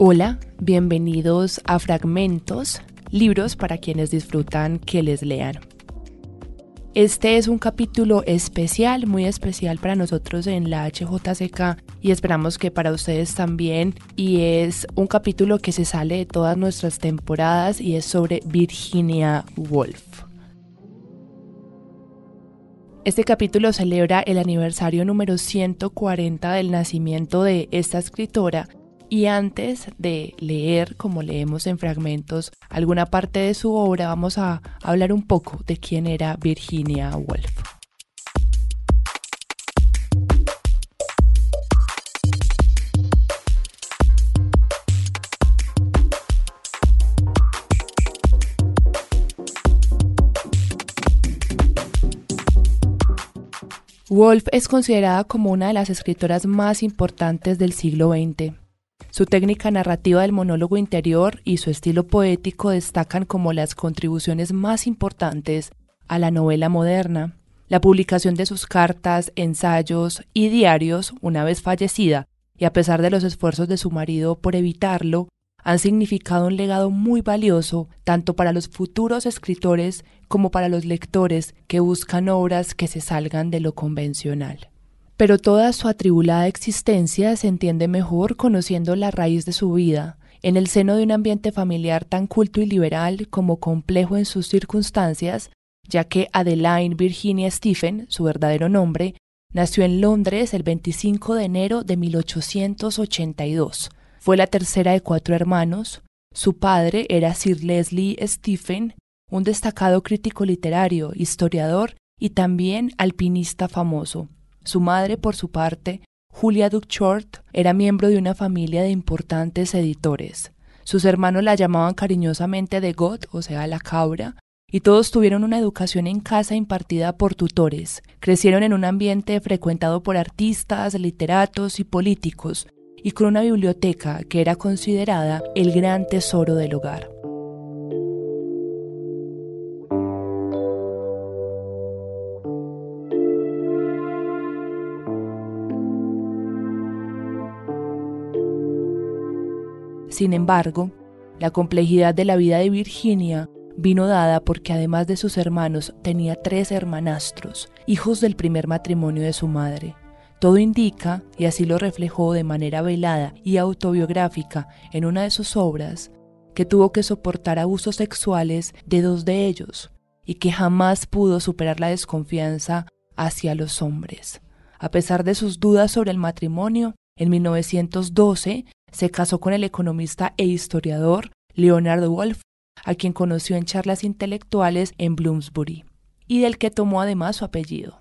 Hola, bienvenidos a Fragmentos, libros para quienes disfrutan que les lean. Este es un capítulo especial, muy especial para nosotros en la HJCK y esperamos que para ustedes también. Y es un capítulo que se sale de todas nuestras temporadas y es sobre Virginia Woolf. Este capítulo celebra el aniversario número 140 del nacimiento de esta escritora y antes de leer, como leemos en fragmentos, alguna parte de su obra, vamos a hablar un poco de quién era Virginia Woolf. Woolf es considerada como una de las escritoras más importantes del siglo XX. Su técnica narrativa del monólogo interior y su estilo poético destacan como las contribuciones más importantes a la novela moderna. La publicación de sus cartas, ensayos y diarios, una vez fallecida, y a pesar de los esfuerzos de su marido por evitarlo, han significado un legado muy valioso tanto para los futuros escritores como para los lectores que buscan obras que se salgan de lo convencional pero toda su atribulada existencia se entiende mejor conociendo la raíz de su vida, en el seno de un ambiente familiar tan culto y liberal como complejo en sus circunstancias, ya que Adeline Virginia Stephen, su verdadero nombre, nació en Londres el 25 de enero de 1882. Fue la tercera de cuatro hermanos. Su padre era Sir Leslie Stephen, un destacado crítico literario, historiador y también alpinista famoso. Su madre, por su parte, Julia Duckshort, era miembro de una familia de importantes editores. Sus hermanos la llamaban cariñosamente de God, o sea, la cabra, y todos tuvieron una educación en casa impartida por tutores. Crecieron en un ambiente frecuentado por artistas, literatos y políticos, y con una biblioteca que era considerada el gran tesoro del hogar. Sin embargo, la complejidad de la vida de Virginia vino dada porque además de sus hermanos tenía tres hermanastros, hijos del primer matrimonio de su madre. Todo indica, y así lo reflejó de manera velada y autobiográfica en una de sus obras, que tuvo que soportar abusos sexuales de dos de ellos y que jamás pudo superar la desconfianza hacia los hombres. A pesar de sus dudas sobre el matrimonio, en 1912 se casó con el economista e historiador Leonard Wolf, a quien conoció en charlas intelectuales en Bloomsbury, y del que tomó además su apellido.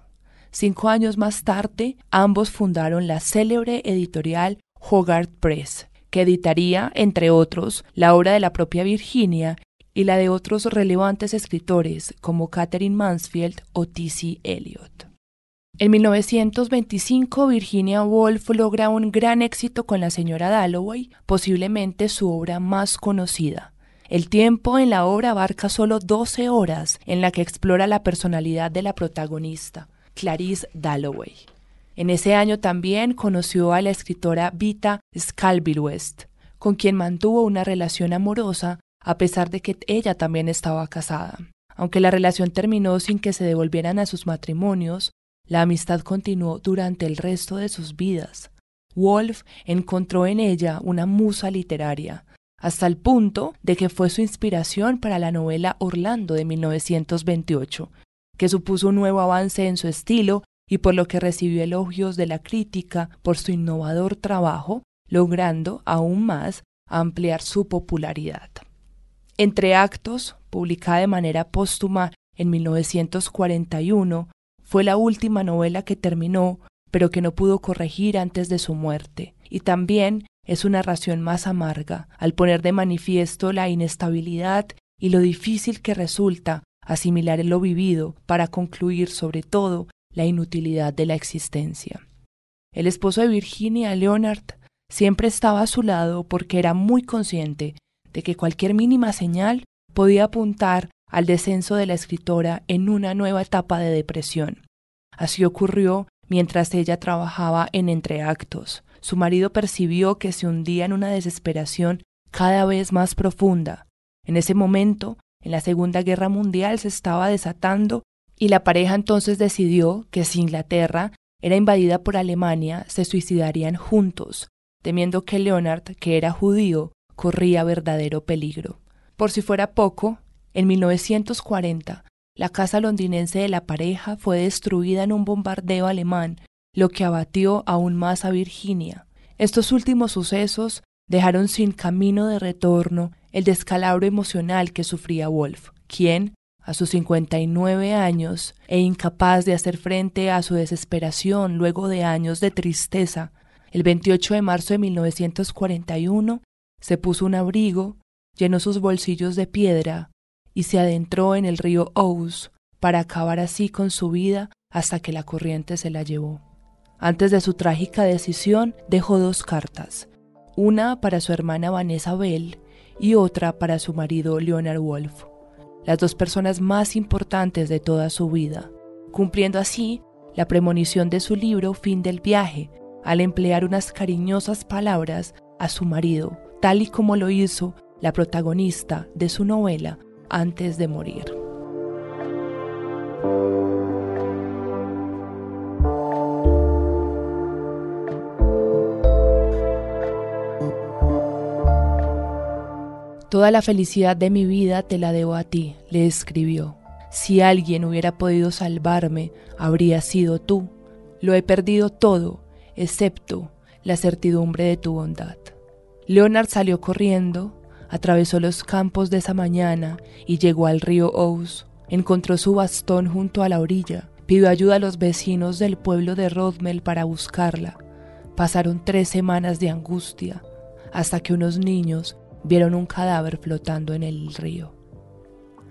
Cinco años más tarde, ambos fundaron la célebre editorial Hogarth Press, que editaría, entre otros, la obra de la propia Virginia y la de otros relevantes escritores como Catherine Mansfield o T.C. Eliot. En 1925, Virginia Woolf logra un gran éxito con la señora Dalloway, posiblemente su obra más conocida. El tiempo en la obra abarca solo 12 horas en la que explora la personalidad de la protagonista, Clarice Dalloway. En ese año también conoció a la escritora Vita Scalville West, con quien mantuvo una relación amorosa a pesar de que ella también estaba casada. Aunque la relación terminó sin que se devolvieran a sus matrimonios, la amistad continuó durante el resto de sus vidas. Wolf encontró en ella una musa literaria, hasta el punto de que fue su inspiración para la novela Orlando de 1928, que supuso un nuevo avance en su estilo y por lo que recibió elogios de la crítica por su innovador trabajo, logrando aún más ampliar su popularidad. Entre actos, publicada de manera póstuma en 1941, fue la última novela que terminó, pero que no pudo corregir antes de su muerte, y también es una narración más amarga, al poner de manifiesto la inestabilidad y lo difícil que resulta asimilar lo vivido para concluir sobre todo la inutilidad de la existencia. El esposo de Virginia, Leonard, siempre estaba a su lado porque era muy consciente de que cualquier mínima señal podía apuntar al descenso de la escritora en una nueva etapa de depresión. Así ocurrió mientras ella trabajaba en Entreactos, su marido percibió que se hundía en una desesperación cada vez más profunda. En ese momento, en la Segunda Guerra Mundial se estaba desatando y la pareja entonces decidió que si Inglaterra era invadida por Alemania, se suicidarían juntos, temiendo que Leonard, que era judío, corría verdadero peligro. Por si fuera poco, en 1940, la casa londinense de la pareja fue destruida en un bombardeo alemán, lo que abatió aún más a Virginia. Estos últimos sucesos dejaron sin camino de retorno el descalabro emocional que sufría Wolf, quien, a sus 59 años e incapaz de hacer frente a su desesperación luego de años de tristeza, el 28 de marzo de 1941 se puso un abrigo, llenó sus bolsillos de piedra y se adentró en el río Ouse para acabar así con su vida hasta que la corriente se la llevó. Antes de su trágica decisión dejó dos cartas, una para su hermana Vanessa Bell y otra para su marido Leonard Wolf las dos personas más importantes de toda su vida, cumpliendo así la premonición de su libro Fin del viaje, al emplear unas cariñosas palabras a su marido, tal y como lo hizo la protagonista de su novela antes de morir. Toda la felicidad de mi vida te la debo a ti, le escribió. Si alguien hubiera podido salvarme, habría sido tú. Lo he perdido todo, excepto la certidumbre de tu bondad. Leonard salió corriendo, atravesó los campos de esa mañana y llegó al río Ouse. Encontró su bastón junto a la orilla, pidió ayuda a los vecinos del pueblo de Rodmel para buscarla. Pasaron tres semanas de angustia, hasta que unos niños vieron un cadáver flotando en el río.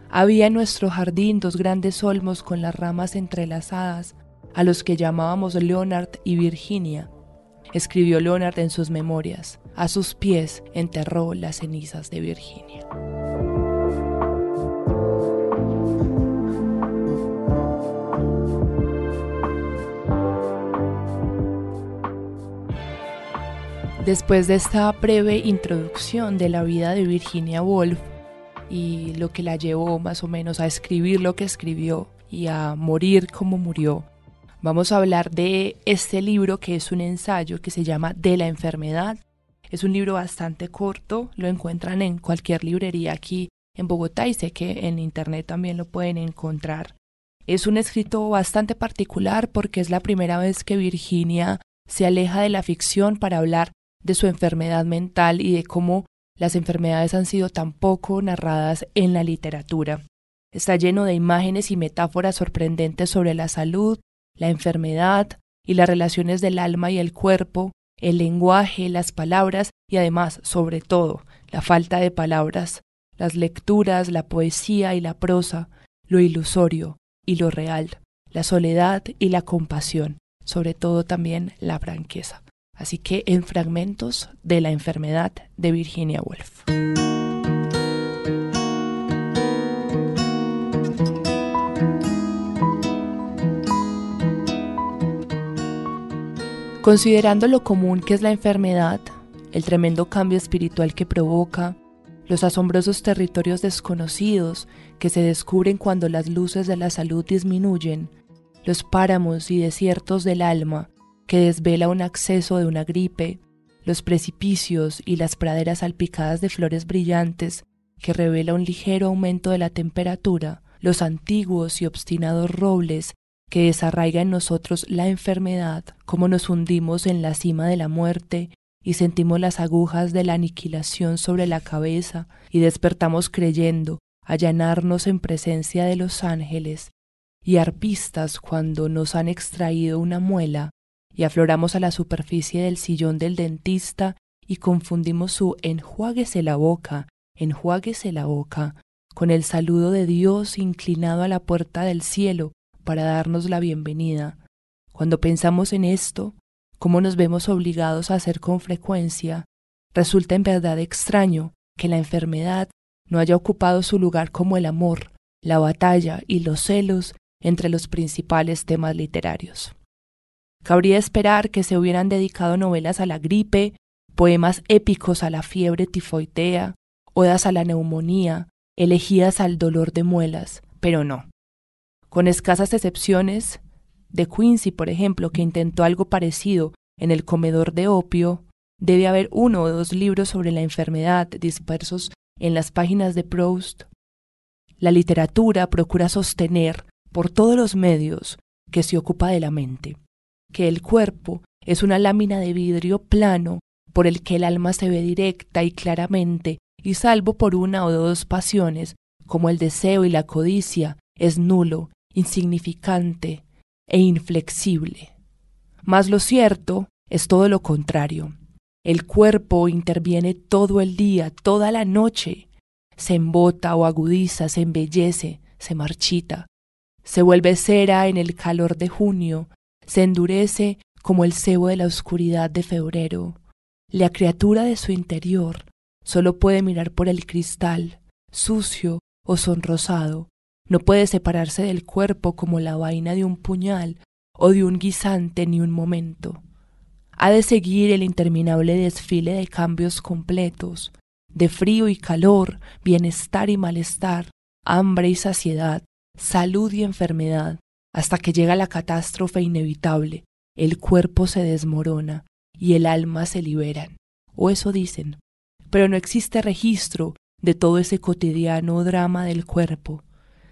Había en nuestro jardín dos grandes olmos con las ramas entrelazadas, a los que llamábamos Leonard y Virginia. Escribió Leonard en sus memorias. A sus pies enterró las cenizas de Virginia. Después de esta breve introducción de la vida de Virginia Woolf y lo que la llevó más o menos a escribir lo que escribió y a morir como murió, vamos a hablar de este libro que es un ensayo que se llama De la enfermedad. Es un libro bastante corto, lo encuentran en cualquier librería aquí en Bogotá y sé que en internet también lo pueden encontrar. Es un escrito bastante particular porque es la primera vez que Virginia se aleja de la ficción para hablar de su enfermedad mental y de cómo las enfermedades han sido tan poco narradas en la literatura. Está lleno de imágenes y metáforas sorprendentes sobre la salud, la enfermedad y las relaciones del alma y el cuerpo, el lenguaje, las palabras y además, sobre todo, la falta de palabras, las lecturas, la poesía y la prosa, lo ilusorio y lo real, la soledad y la compasión, sobre todo también la franqueza. Así que en fragmentos de la enfermedad de Virginia Woolf. Considerando lo común que es la enfermedad, el tremendo cambio espiritual que provoca, los asombrosos territorios desconocidos que se descubren cuando las luces de la salud disminuyen, los páramos y desiertos del alma que desvela un acceso de una gripe, los precipicios y las praderas salpicadas de flores brillantes, que revela un ligero aumento de la temperatura, los antiguos y obstinados robles que desarraiga en nosotros la enfermedad, como nos hundimos en la cima de la muerte y sentimos las agujas de la aniquilación sobre la cabeza y despertamos creyendo allanarnos en presencia de los ángeles y arpistas cuando nos han extraído una muela y afloramos a la superficie del sillón del dentista y confundimos su enjuáguese la boca, enjuáguese la boca, con el saludo de Dios inclinado a la puerta del cielo para darnos la bienvenida. Cuando pensamos en esto, cómo nos vemos obligados a hacer con frecuencia, resulta en verdad extraño que la enfermedad no haya ocupado su lugar como el amor, la batalla y los celos entre los principales temas literarios. Cabría esperar que se hubieran dedicado novelas a la gripe, poemas épicos a la fiebre tifoidea, odas a la neumonía, elegías al dolor de muelas, pero no. Con escasas excepciones, de Quincy, por ejemplo, que intentó algo parecido en el comedor de opio, debe haber uno o dos libros sobre la enfermedad dispersos en las páginas de Proust. La literatura procura sostener por todos los medios que se ocupa de la mente, que el cuerpo es una lámina de vidrio plano por el que el alma se ve directa y claramente, y salvo por una o dos pasiones, como el deseo y la codicia, es nulo, insignificante e inflexible. Mas lo cierto es todo lo contrario. El cuerpo interviene todo el día, toda la noche. Se embota o agudiza, se embellece, se marchita. Se vuelve cera en el calor de junio, se endurece como el cebo de la oscuridad de febrero. La criatura de su interior solo puede mirar por el cristal, sucio o sonrosado. No puede separarse del cuerpo como la vaina de un puñal o de un guisante ni un momento. Ha de seguir el interminable desfile de cambios completos, de frío y calor, bienestar y malestar, hambre y saciedad, salud y enfermedad, hasta que llega la catástrofe inevitable, el cuerpo se desmorona y el alma se liberan, o eso dicen, pero no existe registro de todo ese cotidiano drama del cuerpo.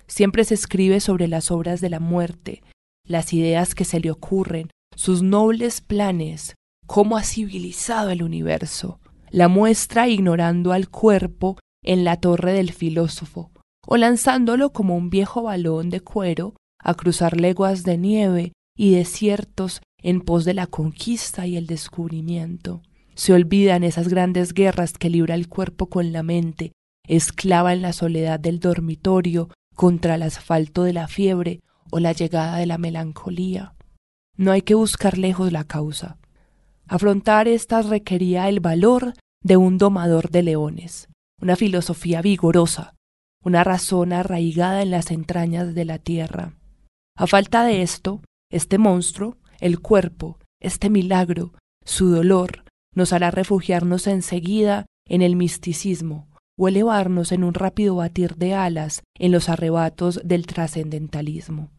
Siempre se escribe sobre las obras de la muerte, las ideas que se le ocurren, sus nobles planes, cómo ha civilizado el universo. La muestra ignorando al cuerpo en la torre del filósofo, o lanzándolo como un viejo balón de cuero a cruzar leguas de nieve y desiertos en pos de la conquista y el descubrimiento. Se olvidan esas grandes guerras que libra el cuerpo con la mente, esclava en la soledad del dormitorio contra el asfalto de la fiebre o la llegada de la melancolía. No hay que buscar lejos la causa. Afrontar estas requería el valor de un domador de leones, una filosofía vigorosa, una razón arraigada en las entrañas de la tierra. A falta de esto, este monstruo, el cuerpo, este milagro, su dolor, nos hará refugiarnos enseguida en el misticismo o elevarnos en un rápido batir de alas en los arrebatos del trascendentalismo.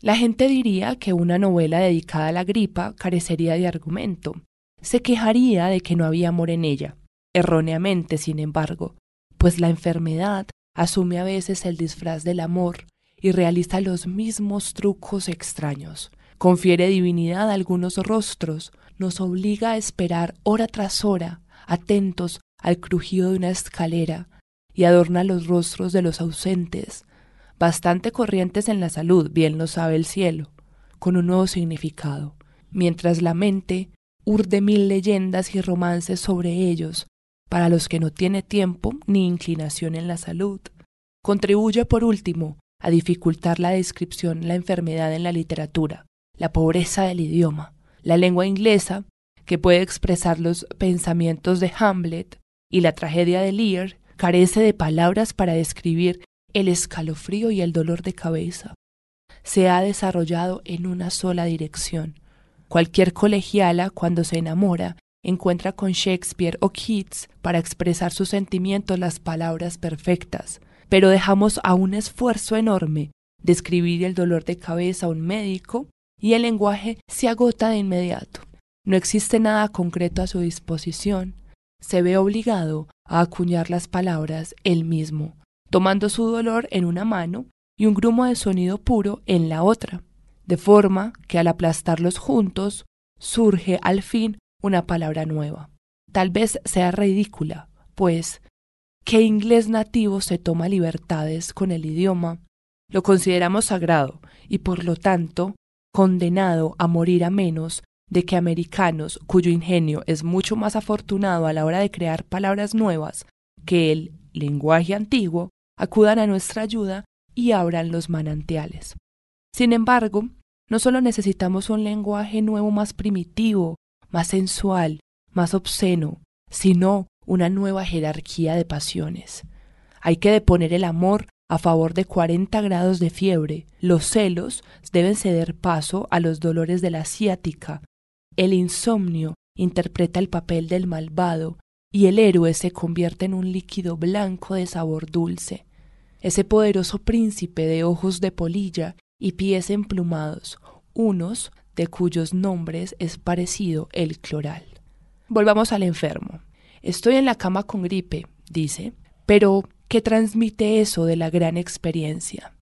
La gente diría que una novela dedicada a la gripa carecería de argumento, se quejaría de que no había amor en ella, erróneamente, sin embargo, pues la enfermedad asume a veces el disfraz del amor y realiza los mismos trucos extraños. Confiere divinidad a algunos rostros, nos obliga a esperar hora tras hora, atentos al crujido de una escalera, y adorna los rostros de los ausentes, bastante corrientes en la salud, bien lo sabe el cielo, con un nuevo significado, mientras la mente urde mil leyendas y romances sobre ellos, para los que no tiene tiempo ni inclinación en la salud. Contribuye, por último, a dificultar la descripción la enfermedad en la literatura, la pobreza del idioma, la lengua inglesa, que puede expresar los pensamientos de Hamlet, y la tragedia de Lear, carece de palabras para describir el escalofrío y el dolor de cabeza. Se ha desarrollado en una sola dirección, Cualquier colegiala, cuando se enamora, encuentra con Shakespeare o Keats para expresar sus sentimientos las palabras perfectas, pero dejamos a un esfuerzo enorme describir el dolor de cabeza a un médico y el lenguaje se agota de inmediato. No existe nada concreto a su disposición. Se ve obligado a acuñar las palabras él mismo, tomando su dolor en una mano y un grumo de sonido puro en la otra de forma que al aplastarlos juntos surge al fin una palabra nueva. Tal vez sea ridícula, pues, ¿qué inglés nativo se toma libertades con el idioma? Lo consideramos sagrado y por lo tanto condenado a morir a menos de que americanos cuyo ingenio es mucho más afortunado a la hora de crear palabras nuevas que el lenguaje antiguo acudan a nuestra ayuda y abran los manantiales. Sin embargo, no solo necesitamos un lenguaje nuevo más primitivo, más sensual, más obsceno, sino una nueva jerarquía de pasiones. Hay que deponer el amor a favor de 40 grados de fiebre, los celos deben ceder paso a los dolores de la ciática, el insomnio interpreta el papel del malvado y el héroe se convierte en un líquido blanco de sabor dulce. Ese poderoso príncipe de ojos de polilla y pies emplumados, unos de cuyos nombres es parecido el cloral. Volvamos al enfermo. Estoy en la cama con gripe, dice, pero ¿qué transmite eso de la gran experiencia?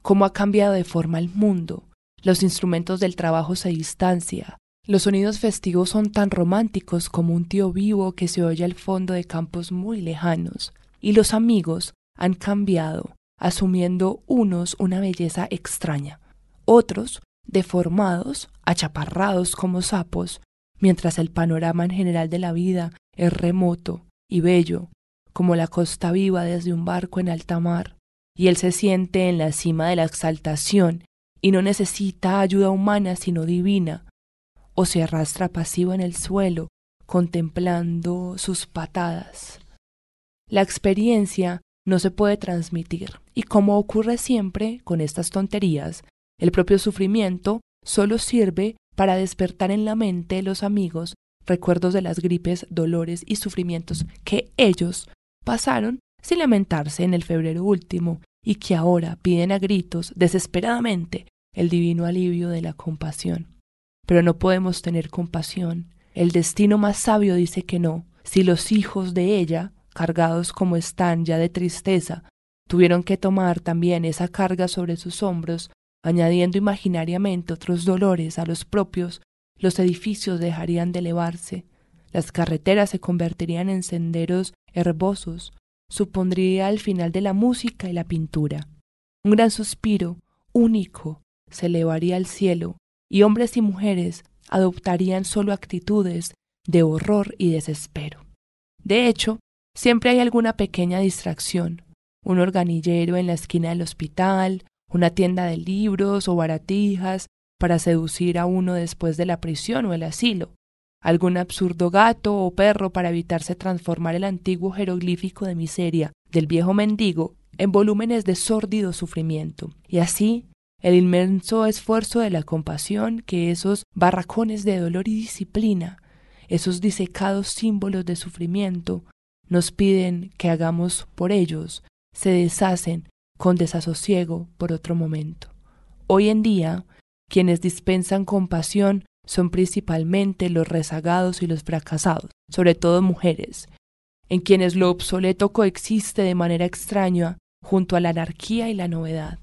¿Cómo ha cambiado de forma el mundo? Los instrumentos del trabajo se distancia. Los sonidos festivos son tan románticos como un tío vivo que se oye al fondo de campos muy lejanos. Y los amigos han cambiado, asumiendo unos una belleza extraña, otros deformados, achaparrados como sapos, mientras el panorama en general de la vida es remoto y bello, como la costa viva desde un barco en alta mar, y él se siente en la cima de la exaltación y no necesita ayuda humana sino divina, o se arrastra pasivo en el suelo, contemplando sus patadas. La experiencia no se puede transmitir, y como ocurre siempre con estas tonterías, el propio sufrimiento solo sirve para despertar en la mente de los amigos recuerdos de las gripes, dolores y sufrimientos que ellos pasaron sin lamentarse en el febrero último y que ahora piden a gritos desesperadamente el divino alivio de la compasión. Pero no podemos tener compasión. El destino más sabio dice que no. Si los hijos de ella, cargados como están ya de tristeza, tuvieron que tomar también esa carga sobre sus hombros, añadiendo imaginariamente otros dolores a los propios, los edificios dejarían de elevarse, las carreteras se convertirían en senderos herbosos, supondría el final de la música y la pintura. Un gran suspiro, único, se elevaría al cielo, y hombres y mujeres adoptarían solo actitudes de horror y desespero. De hecho, siempre hay alguna pequeña distracción, un organillero en la esquina del hospital, una tienda de libros o baratijas para seducir a uno después de la prisión o el asilo, algún absurdo gato o perro para evitarse transformar el antiguo jeroglífico de miseria del viejo mendigo en volúmenes de sórdido sufrimiento, y así el inmenso esfuerzo de la compasión que esos barracones de dolor y disciplina, esos disecados símbolos de sufrimiento, nos piden que hagamos por ellos, se deshacen con desasosiego por otro momento. Hoy en día, quienes dispensan compasión son principalmente los rezagados y los fracasados, sobre todo mujeres, en quienes lo obsoleto coexiste de manera extraña junto a la anarquía y la novedad,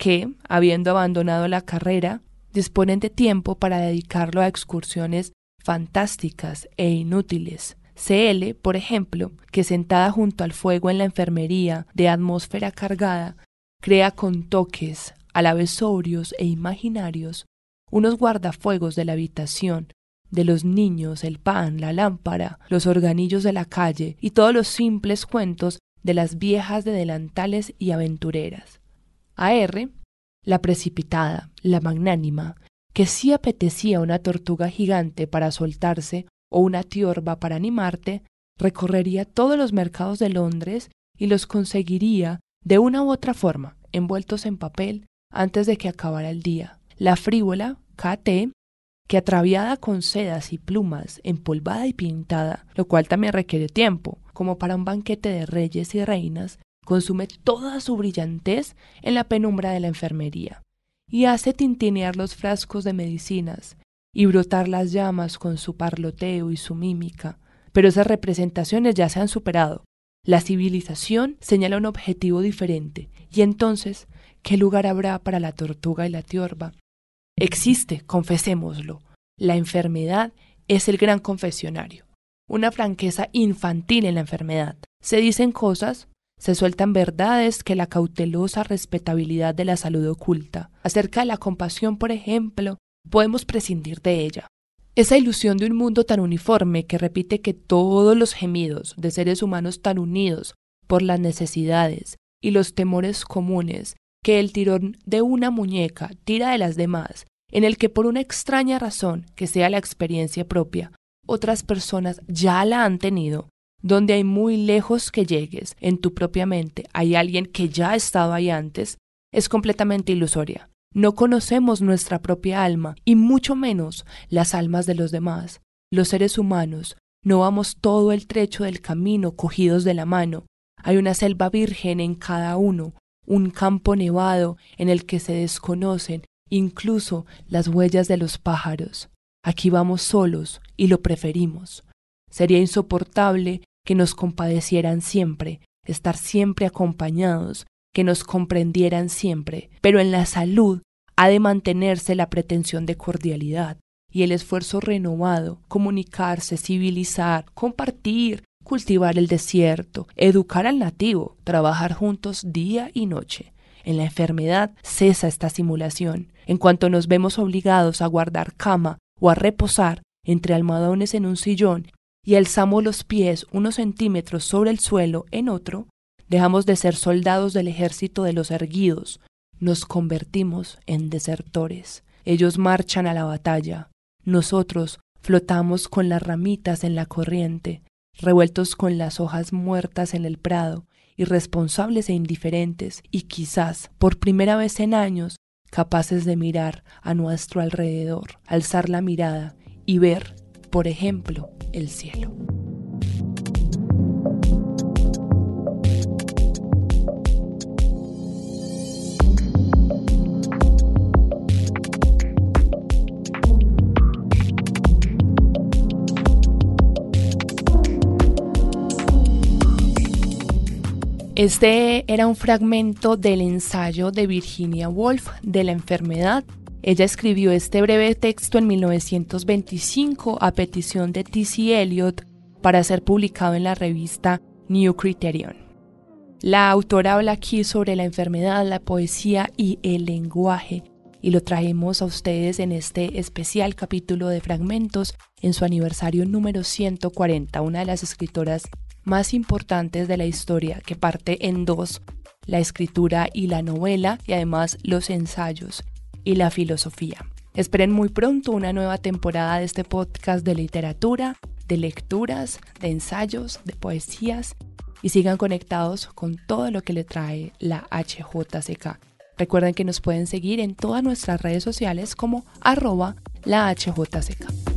que, habiendo abandonado la carrera, disponen de tiempo para dedicarlo a excursiones fantásticas e inútiles, CL, por ejemplo, que sentada junto al fuego en la enfermería de atmósfera cargada, crea con toques, a la vez sobrios e imaginarios, unos guardafuegos de la habitación, de los niños, el pan, la lámpara, los organillos de la calle y todos los simples cuentos de las viejas de delantales y aventureras. A R, la precipitada, la magnánima, que sí apetecía una tortuga gigante para soltarse o una tiorba para animarte, recorrería todos los mercados de Londres y los conseguiría de una u otra forma, envueltos en papel, antes de que acabara el día. La frívola, KT, que atraviada con sedas y plumas, empolvada y pintada, lo cual también requiere tiempo, como para un banquete de reyes y reinas, consume toda su brillantez en la penumbra de la enfermería, y hace tintinear los frascos de medicinas, y brotar las llamas con su parloteo y su mímica. Pero esas representaciones ya se han superado. La civilización señala un objetivo diferente, y entonces, ¿qué lugar habrá para la tortuga y la tiorba? Existe, confesémoslo. La enfermedad es el gran confesionario. Una franqueza infantil en la enfermedad. Se dicen cosas, se sueltan verdades que la cautelosa respetabilidad de la salud oculta. Acerca de la compasión, por ejemplo, podemos prescindir de ella. Esa ilusión de un mundo tan uniforme que repite que todos los gemidos de seres humanos tan unidos por las necesidades y los temores comunes que el tirón de una muñeca tira de las demás, en el que por una extraña razón que sea la experiencia propia, otras personas ya la han tenido, donde hay muy lejos que llegues en tu propia mente, hay alguien que ya ha estado ahí antes, es completamente ilusoria. No conocemos nuestra propia alma y mucho menos las almas de los demás. Los seres humanos no vamos todo el trecho del camino cogidos de la mano. Hay una selva virgen en cada uno, un campo nevado en el que se desconocen incluso las huellas de los pájaros. Aquí vamos solos y lo preferimos. Sería insoportable que nos compadecieran siempre, estar siempre acompañados, que nos comprendieran siempre, pero en la salud ha de mantenerse la pretensión de cordialidad y el esfuerzo renovado, comunicarse, civilizar, compartir, cultivar el desierto, educar al nativo, trabajar juntos día y noche. En la enfermedad cesa esta simulación. En cuanto nos vemos obligados a guardar cama o a reposar entre almohadones en un sillón y alzamos los pies unos centímetros sobre el suelo en otro, dejamos de ser soldados del ejército de los erguidos, nos convertimos en desertores. Ellos marchan a la batalla, nosotros flotamos con las ramitas en la corriente, revueltos con las hojas muertas en el prado, irresponsables e indiferentes, y quizás, por primera vez en años, capaces de mirar a nuestro alrededor, alzar la mirada y ver, por ejemplo, el cielo. Este era un fragmento del ensayo de Virginia Woolf de la enfermedad. Ella escribió este breve texto en 1925 a petición de T.C. Eliot para ser publicado en la revista New Criterion. La autora habla aquí sobre la enfermedad, la poesía y el lenguaje, y lo traemos a ustedes en este especial capítulo de fragmentos en su aniversario número 140, una de las escritoras más importantes de la historia, que parte en dos, la escritura y la novela, y además los ensayos y la filosofía. Esperen muy pronto una nueva temporada de este podcast de literatura, de lecturas, de ensayos, de poesías y sigan conectados con todo lo que le trae la HJCK. Recuerden que nos pueden seguir en todas nuestras redes sociales como arroba la HJCK.